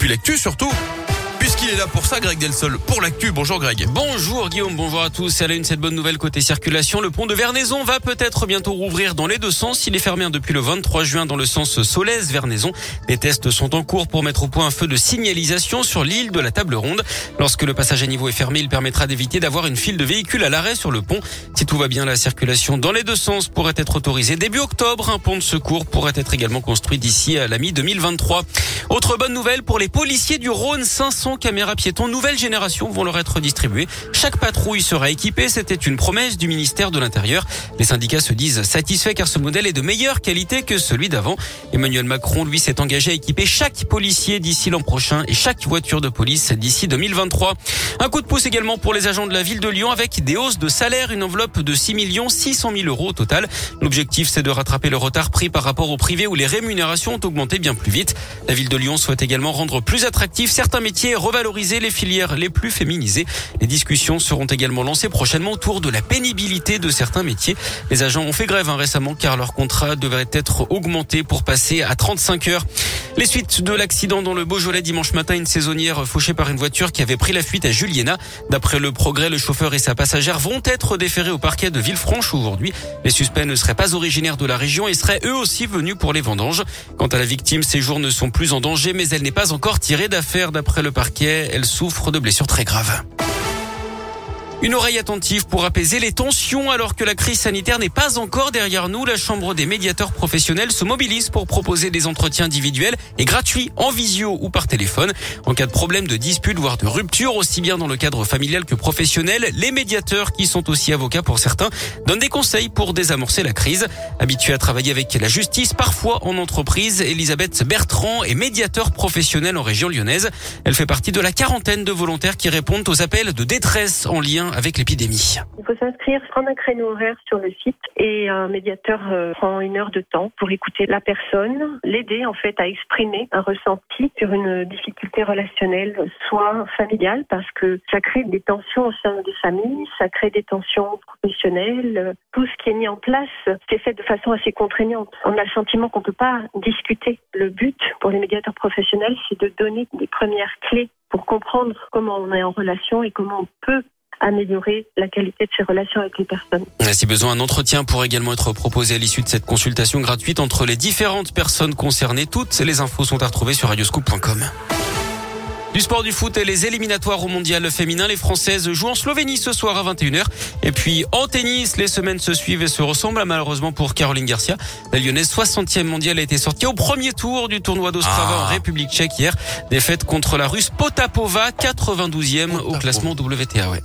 puis l'actu surtout puisqu'il est là pour ça, Greg Delsol, pour l'actu. Bonjour Greg. Bonjour Guillaume, bonjour à tous. Elle a une cette bonne nouvelle côté circulation. Le pont de Vernaison va peut-être bientôt rouvrir dans les deux sens. Il est fermé depuis le 23 juin dans le sens Solèze-Vernaison. Les tests sont en cours pour mettre au point un feu de signalisation sur l'île de la Table Ronde. Lorsque le passage à niveau est fermé, il permettra d'éviter d'avoir une file de véhicules à l'arrêt sur le pont. Si tout va bien, la circulation dans les deux sens pourrait être autorisée début octobre. Un pont de secours pourrait être également construit d'ici à la mi-2023. Autre bonne nouvelle pour les policiers du Rhône, 500 caméras piétons nouvelle génération vont leur être distribuées. Chaque patrouille sera équipée, c'était une promesse du ministère de l'Intérieur. Les syndicats se disent satisfaits car ce modèle est de meilleure qualité que celui d'avant. Emmanuel Macron, lui, s'est engagé à équiper chaque policier d'ici l'an prochain et chaque voiture de police d'ici 2023. Un coup de pouce également pour les agents de la ville de Lyon avec des hausses de salaire, une enveloppe de 6 millions 600 000 euros au total. L'objectif, c'est de rattraper le retard pris par rapport au privé où les rémunérations ont augmenté bien plus vite. La ville de Lyon souhaite également rendre plus attractifs certains métiers et revaloriser les filières les plus féminisées. Les discussions seront également lancées prochainement autour de la pénibilité de certains métiers. Les agents ont fait grève hein, récemment car leur contrat devrait être augmenté pour passer à 35 heures. Les suites de l'accident dans le Beaujolais dimanche matin, une saisonnière fauchée par une voiture qui avait pris la fuite à Juliena. D'après le progrès, le chauffeur et sa passagère vont être déférés au parquet de Villefranche aujourd'hui. Les suspects ne seraient pas originaires de la région et seraient eux aussi venus pour les vendanges. Quant à la victime, ses jours ne sont plus en danger, mais elle n'est pas encore tirée d'affaire d'après le parquet. Elle souffre de blessures très graves. Une oreille attentive pour apaiser les tensions alors que la crise sanitaire n'est pas encore derrière nous. La Chambre des médiateurs professionnels se mobilise pour proposer des entretiens individuels et gratuits en visio ou par téléphone. En cas de problème de dispute, voire de rupture, aussi bien dans le cadre familial que professionnel, les médiateurs, qui sont aussi avocats pour certains, donnent des conseils pour désamorcer la crise. Habituée à travailler avec la justice, parfois en entreprise, Elisabeth Bertrand est médiateur professionnel en région lyonnaise. Elle fait partie de la quarantaine de volontaires qui répondent aux appels de détresse en lien avec l'épidémie. Il faut s'inscrire, prendre un créneau horaire sur le site et un médiateur euh, prend une heure de temps pour écouter la personne, l'aider en fait à exprimer un ressenti sur une difficulté relationnelle, soit familiale, parce que ça crée des tensions au sein des familles, ça crée des tensions professionnelles. Tout ce qui est mis en place, c'est fait de façon assez contraignante. On a le sentiment qu'on ne peut pas discuter. Le but pour les médiateurs professionnels, c'est de donner des premières clés pour comprendre comment on est en relation et comment on peut améliorer la qualité de ses relations avec les personnes. Si besoin, un entretien pourrait également être proposé à l'issue de cette consultation gratuite entre les différentes personnes concernées. Toutes les infos sont à retrouver sur radioscoop.com. Du sport du foot et les éliminatoires au mondial féminin. Les Françaises jouent en Slovénie ce soir à 21h. Et puis en tennis, les semaines se suivent et se ressemblent. Malheureusement pour Caroline Garcia, la lyonnaise 60e mondiale a été sortie au premier tour du tournoi d'Ostrava en ah. République tchèque hier. Défaite contre la russe Potapova, 92e au classement WTA. Ouais.